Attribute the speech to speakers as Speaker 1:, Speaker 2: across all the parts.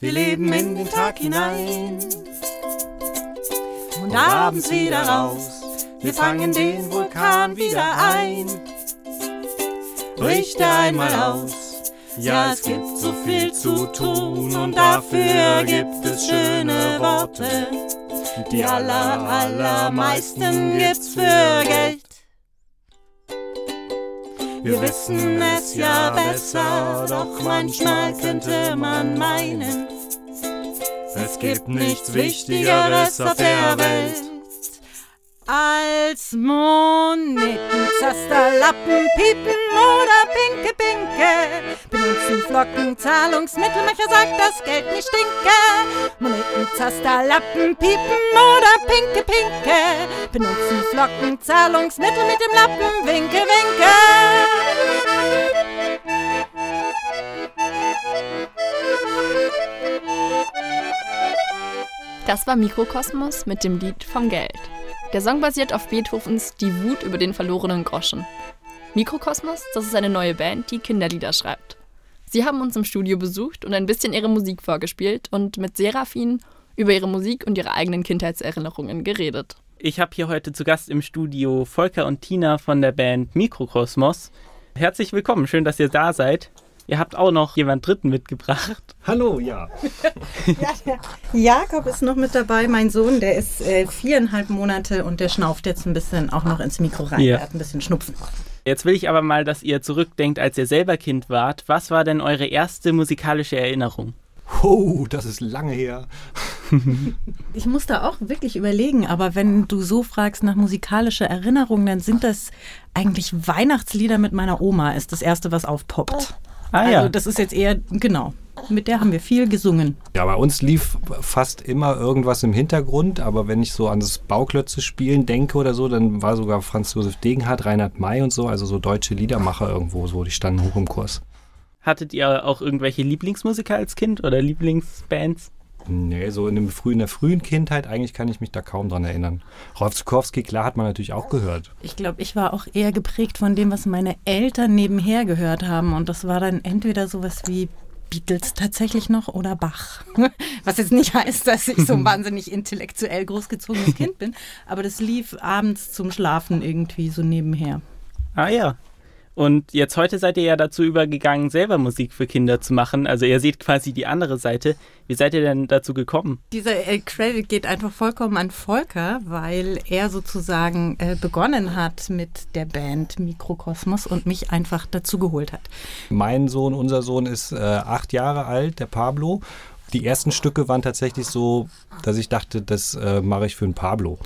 Speaker 1: Wir leben in den Tag hinein und abends wieder raus. Wir fangen den Vulkan wieder ein. Richte einmal aus. Ja, es gibt so viel zu tun und dafür gibt es schöne Worte. Die aller, allermeisten gibt's für Geld. Wir wissen es ja besser, doch manchmal könnte man meinen, es gibt nichts Wichtigeres auf der Welt als Moneten, Zaster, Lappen, Piepen oder Pinke, Pinke. Benutzen Flocken, Zahlungsmittel, mancher sagt, dass Geld nicht stinke. Moneten, Zaster, Lappen, Piepen oder Pinke, Pinke. Benutzen Flocken, Zahlungsmittel mit dem Lappen, Winke, Winke.
Speaker 2: Das war Mikrokosmos mit dem Lied vom Geld. Der Song basiert auf Beethovens Die Wut über den verlorenen Groschen. Mikrokosmos, das ist eine neue Band, die Kinderlieder schreibt. Sie haben uns im Studio besucht und ein bisschen ihre Musik vorgespielt und mit Serafin über ihre Musik und ihre eigenen Kindheitserinnerungen geredet.
Speaker 3: Ich habe hier heute zu Gast im Studio Volker und Tina von der Band Mikrokosmos. Herzlich willkommen, schön, dass ihr da seid. Ihr habt auch noch jemand Dritten mitgebracht.
Speaker 4: Hallo, ja.
Speaker 5: ja Jakob ist noch mit dabei, mein Sohn, der ist äh, viereinhalb Monate und der schnauft jetzt ein bisschen auch noch ins Mikro rein. Ja. Er hat ein bisschen Schnupfen.
Speaker 3: Jetzt will ich aber mal, dass ihr zurückdenkt, als ihr selber Kind wart. Was war denn eure erste musikalische Erinnerung?
Speaker 4: Oh, das ist lange her.
Speaker 5: ich muss da auch wirklich überlegen, aber wenn du so fragst nach musikalischer Erinnerung, dann sind das eigentlich Weihnachtslieder mit meiner Oma, ist das erste, was aufpoppt. Ah, also ja. das ist jetzt eher, genau, mit der haben wir viel gesungen.
Speaker 4: Ja, bei uns lief fast immer irgendwas im Hintergrund, aber wenn ich so an das Bauklötze spielen denke oder so, dann war sogar Franz Josef Degenhardt, Reinhard May und so, also so deutsche Liedermacher irgendwo, so, die standen hoch im Kurs.
Speaker 3: Hattet ihr auch irgendwelche Lieblingsmusiker als Kind oder Lieblingsbands?
Speaker 4: Nee, so in, dem frühen, in der frühen Kindheit eigentlich kann ich mich da kaum dran erinnern. Rolf Zukowski, klar, hat man natürlich auch gehört.
Speaker 5: Ich glaube, ich war auch eher geprägt von dem, was meine Eltern nebenher gehört haben. Und das war dann entweder sowas wie Beatles tatsächlich noch oder Bach. Was jetzt nicht heißt, dass ich so ein wahnsinnig intellektuell großgezogenes Kind bin, aber das lief abends zum Schlafen irgendwie so nebenher.
Speaker 3: Ah ja, und jetzt heute seid ihr ja dazu übergegangen, selber Musik für Kinder zu machen. Also ihr seht quasi die andere Seite. Wie seid ihr denn dazu gekommen?
Speaker 5: Dieser äh, Credit geht einfach vollkommen an Volker, weil er sozusagen äh, begonnen hat mit der Band Mikrokosmos und mich einfach dazu geholt hat.
Speaker 4: Mein Sohn, unser Sohn ist äh, acht Jahre alt, der Pablo. Die ersten Stücke waren tatsächlich so, dass ich dachte, das äh, mache ich für einen Pablo.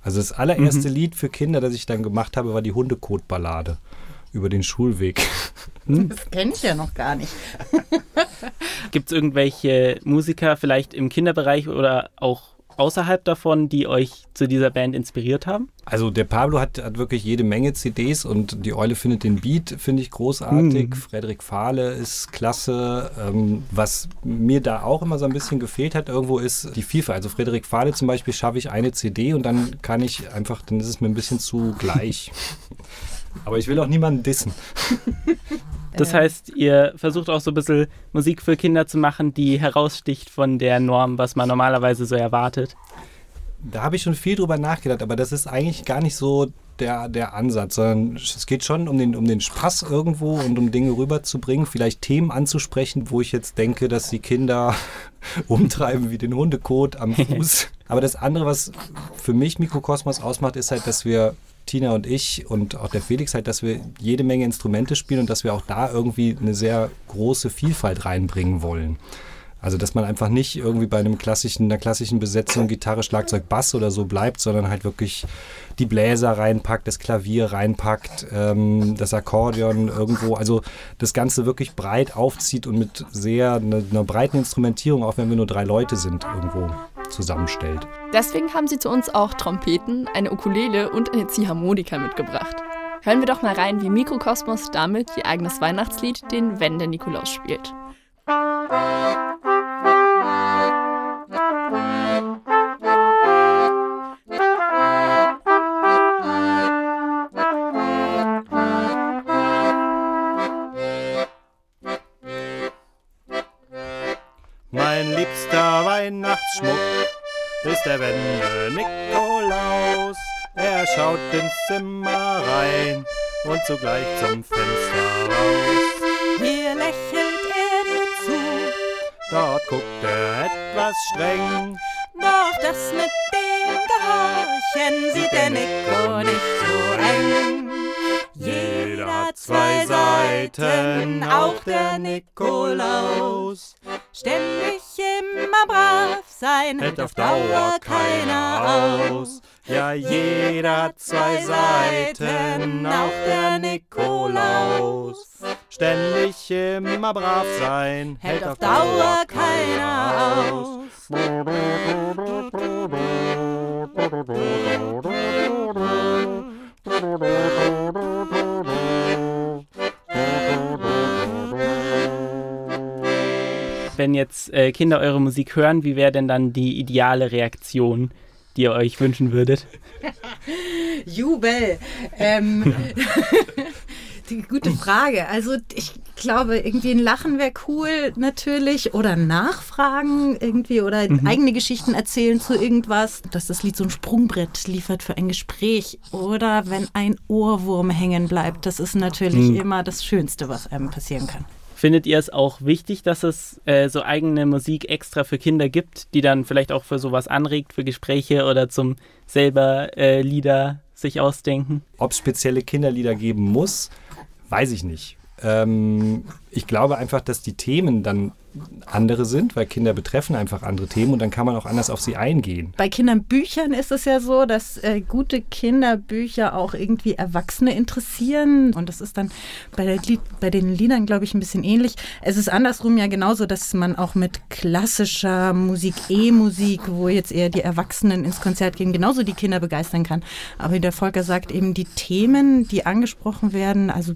Speaker 4: Also das allererste mhm. Lied für Kinder, das ich dann gemacht habe, war die Hundekotballade über den Schulweg.
Speaker 5: Hm? Das kenne ich ja noch gar nicht.
Speaker 3: Gibt es irgendwelche Musiker vielleicht im Kinderbereich oder auch außerhalb davon, die euch zu dieser Band inspiriert haben?
Speaker 4: Also der Pablo hat, hat wirklich jede Menge CDs und die Eule findet den Beat, finde ich großartig. Mhm. Frederik Fahle ist klasse. Ähm, was mir da auch immer so ein bisschen gefehlt hat irgendwo ist die Vielfalt. Also Frederik Fahle zum Beispiel schaffe ich eine CD und dann kann ich einfach, dann ist es mir ein bisschen zu gleich. Aber ich will auch niemanden dissen.
Speaker 3: Das heißt, ihr versucht auch so ein bisschen Musik für Kinder zu machen, die heraussticht von der Norm, was man normalerweise so erwartet.
Speaker 4: Da habe ich schon viel drüber nachgedacht, aber das ist eigentlich gar nicht so der, der Ansatz, sondern es geht schon um den, um den Spaß irgendwo und um Dinge rüberzubringen, vielleicht Themen anzusprechen, wo ich jetzt denke, dass die Kinder umtreiben wie den Hundekot am Fuß. aber das andere, was für mich Mikrokosmos ausmacht, ist halt, dass wir Tina und ich und auch der Felix halt, dass wir jede Menge Instrumente spielen und dass wir auch da irgendwie eine sehr große Vielfalt reinbringen wollen. Also, dass man einfach nicht irgendwie bei einem klassischen, einer klassischen Besetzung Gitarre, Schlagzeug, Bass oder so bleibt, sondern halt wirklich die Bläser reinpackt, das Klavier reinpackt, ähm, das Akkordeon irgendwo, also das Ganze wirklich breit aufzieht und mit sehr einer, einer breiten Instrumentierung, auch wenn wir nur drei Leute sind, irgendwo zusammenstellt.
Speaker 2: Deswegen haben sie zu uns auch Trompeten, eine Ukulele und eine Ziehharmonika mitgebracht. Hören wir doch mal rein, wie Mikrokosmos damit ihr eigenes Weihnachtslied, den Wenn der Nikolaus spielt.
Speaker 1: Mein
Speaker 4: liebster Weihnachtsschmuck ist der Wende Nikolaus. Er schaut ins Zimmer rein und zugleich zum Fenster raus.
Speaker 1: Hier lächelt er dir zu,
Speaker 4: Dort guckt er etwas streng.
Speaker 1: doch das mit dem Gehorchen sieht der Nico nicht so eng.
Speaker 4: Jeder hat zwei Seiten, auch der Nikolaus.
Speaker 1: Ständig immer brav sein,
Speaker 4: Hält auf Dauer keiner aus. Ja, jeder hat zwei Seiten, auch der Nikolaus. Ständig immer brav sein,
Speaker 1: Hält auf Dauer keiner aus.
Speaker 3: Wenn jetzt äh, Kinder eure Musik hören, wie wäre denn dann die ideale Reaktion, die ihr euch wünschen würdet?
Speaker 5: Jubel. Ähm, die gute Frage. Also ich glaube, irgendwie ein Lachen wäre cool natürlich oder Nachfragen irgendwie oder eigene Geschichten erzählen zu irgendwas, dass das Lied so ein Sprungbrett liefert für ein Gespräch oder wenn ein Ohrwurm hängen bleibt. Das ist natürlich immer das Schönste, was einem passieren kann.
Speaker 3: Findet ihr es auch wichtig, dass es äh, so eigene Musik extra für Kinder gibt, die dann vielleicht auch für sowas anregt, für Gespräche oder zum selber äh, Lieder sich ausdenken?
Speaker 4: Ob es spezielle Kinderlieder geben muss, weiß ich nicht. Ähm, ich glaube einfach, dass die Themen dann andere sind, weil Kinder betreffen einfach andere Themen und dann kann man auch anders auf sie eingehen.
Speaker 5: Bei Kinderbüchern ist es ja so, dass äh, gute Kinderbücher auch irgendwie Erwachsene interessieren. Und das ist dann bei, der bei den Liedern, glaube ich, ein bisschen ähnlich. Es ist andersrum ja genauso, dass man auch mit klassischer Musik, E-Musik, wo jetzt eher die Erwachsenen ins Konzert gehen, genauso die Kinder begeistern kann. Aber wie der Volker sagt, eben die Themen, die angesprochen werden, also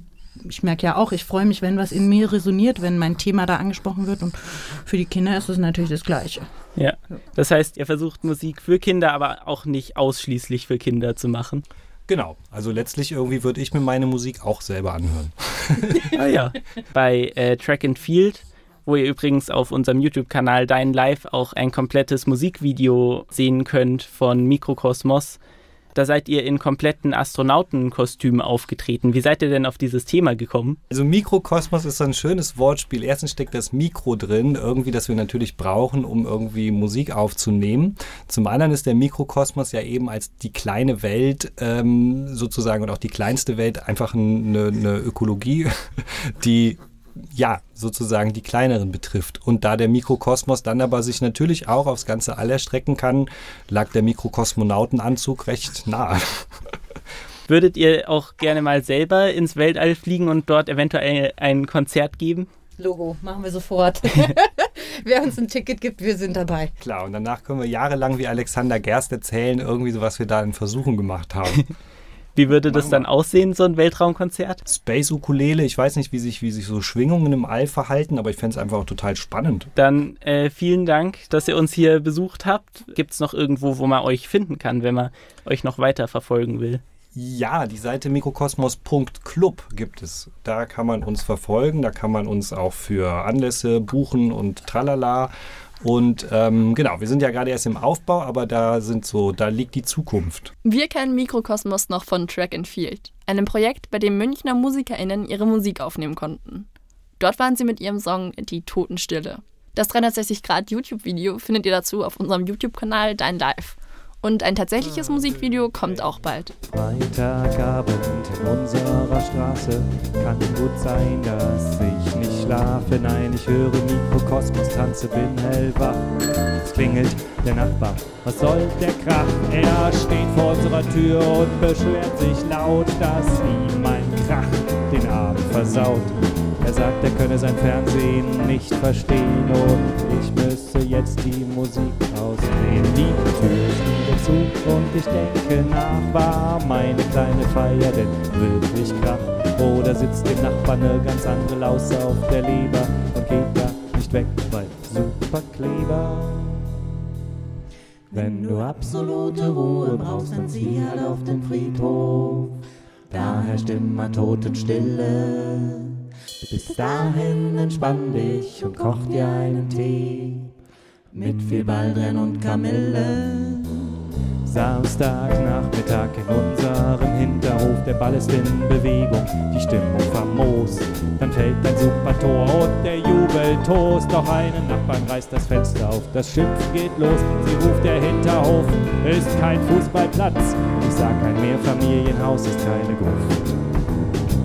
Speaker 5: ich merke ja auch, ich freue mich, wenn was in mir resoniert, wenn mein Thema da angesprochen wird. Und für die Kinder ist es natürlich das Gleiche.
Speaker 3: Ja. Das heißt, ihr versucht Musik für Kinder, aber auch nicht ausschließlich für Kinder zu machen.
Speaker 4: Genau, also letztlich irgendwie würde ich mir meine Musik auch selber anhören.
Speaker 3: Ah ja. Bei äh, Track and Field, wo ihr übrigens auf unserem YouTube-Kanal Dein Live auch ein komplettes Musikvideo sehen könnt von Mikrokosmos. Da seid ihr in kompletten Astronautenkostümen aufgetreten. Wie seid ihr denn auf dieses Thema gekommen?
Speaker 4: Also Mikrokosmos ist ein schönes Wortspiel. Erstens steckt das Mikro drin, irgendwie, das wir natürlich brauchen, um irgendwie Musik aufzunehmen. Zum anderen ist der Mikrokosmos ja eben als die kleine Welt ähm, sozusagen und auch die kleinste Welt einfach eine, eine Ökologie, die ja, sozusagen die kleineren betrifft. Und da der Mikrokosmos dann aber sich natürlich auch aufs ganze All erstrecken kann, lag der Mikrokosmonautenanzug recht nah.
Speaker 3: Würdet ihr auch gerne mal selber ins Weltall fliegen und dort eventuell ein Konzert geben?
Speaker 5: Logo, machen wir sofort. Wer uns ein Ticket gibt, wir sind dabei.
Speaker 4: Klar, und danach können wir jahrelang wie Alexander Gerst erzählen, irgendwie so, was wir da in Versuchen gemacht haben.
Speaker 3: Wie würde das dann aussehen, so ein Weltraumkonzert?
Speaker 4: Space Ukulele, ich weiß nicht, wie sich, wie sich so Schwingungen im All verhalten, aber ich fände es einfach auch total spannend.
Speaker 3: Dann äh, vielen Dank, dass ihr uns hier besucht habt. Gibt es noch irgendwo, wo man euch finden kann, wenn man euch noch weiter verfolgen will?
Speaker 4: Ja, die Seite mikrokosmos.club gibt es. Da kann man uns verfolgen, da kann man uns auch für Anlässe buchen und tralala. Und ähm, genau, wir sind ja gerade erst im Aufbau, aber da sind so, da liegt die Zukunft.
Speaker 2: Wir kennen Mikrokosmos noch von Track and Field, einem Projekt, bei dem Münchner MusikerInnen ihre Musik aufnehmen konnten. Dort waren sie mit ihrem Song Die Totenstille. Das 360-Grad-YouTube-Video findet ihr dazu auf unserem YouTube-Kanal Dein Live. Und ein tatsächliches Musikvideo kommt auch bald.
Speaker 6: Freitagabend in unserer Straße kann gut sein, dass ich nicht schlafe. Nein, ich höre Mikrokosmos, tanze, bin hellwach. Es klingelt der Nachbar. Was soll der Krach? Er steht vor unserer Tür und beschwert sich laut, dass ihm mein Krach den Abend versaut. Er sagt, er könne sein Fernsehen nicht verstehen und ich müsse jetzt die Musik ausdrehen. Die Tür ist wieder zu und ich denke nach, war meine kleine Feier denn wirklich Krach? Oder sitzt dem Nachbarn eine ganz andere Lausse auf der Leber und geht da nicht weg, weil Superkleber. Wenn du absolute Ruhe brauchst, dann zieh halt auf den Friedhof. Da herrscht immer Totenstille. Bis dahin entspann dich und koch dir einen Tee.
Speaker 7: mit viel Baldrian und Kamille.
Speaker 6: Samstagnachmittag in unserem Hinterhof, der Ball ist in Bewegung, die Stimmung famos. Dann fällt ein super Tor und der Jubel tost. Doch einen Nachbarn reißt das Fenster auf, das Schimpfen geht los. Sie ruft, der Hinterhof ist kein Fußballplatz. Ich sag, ein Mehrfamilienhaus ist keine Gruft.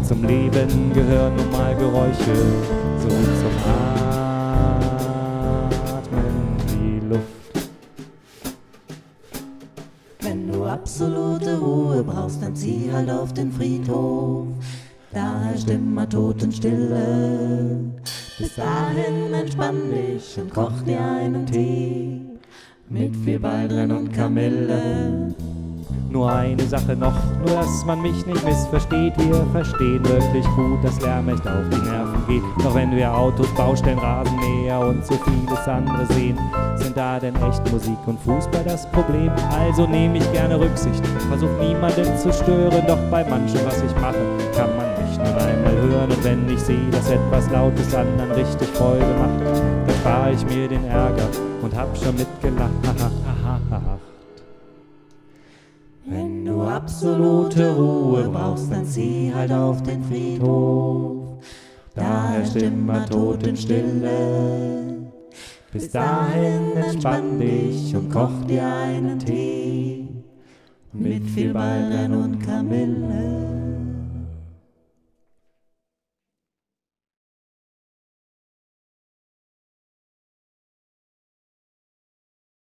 Speaker 6: Zum Leben gehören nun mal Geräusche, so wie zum Atmen die Luft.
Speaker 7: Wenn du absolute Ruhe brauchst, dann zieh halt auf den Friedhof. Da herrscht immer Totenstille. Bis dahin entspann dich und koch dir einen Tee. Mit viel Baldrian und Kamille.
Speaker 6: Nur eine Sache noch, nur dass man mich nicht missversteht. Wir verstehen wirklich gut, dass Lärm echt auf die Nerven geht. Doch wenn wir Autos, Baustellen, Rasenmäher und so vieles andere sehen, sind da denn echt Musik und Fußball das Problem? Also nehme ich gerne Rücksicht, versuch niemanden zu stören. Doch bei manchem, was ich mache, kann man mich nur einmal hören. Und wenn ich sehe, dass etwas Lautes anderen richtig Freude macht, dann spare ich mir den Ärger und hab schon mitgelacht.
Speaker 7: Absolute Ruhe brauchst, dann zieh halt auf den Friedhof. Da herrscht immer Totenstille. Bis dahin entspann dich und koch dir einen Tee mit viel Baldrian und Kamille.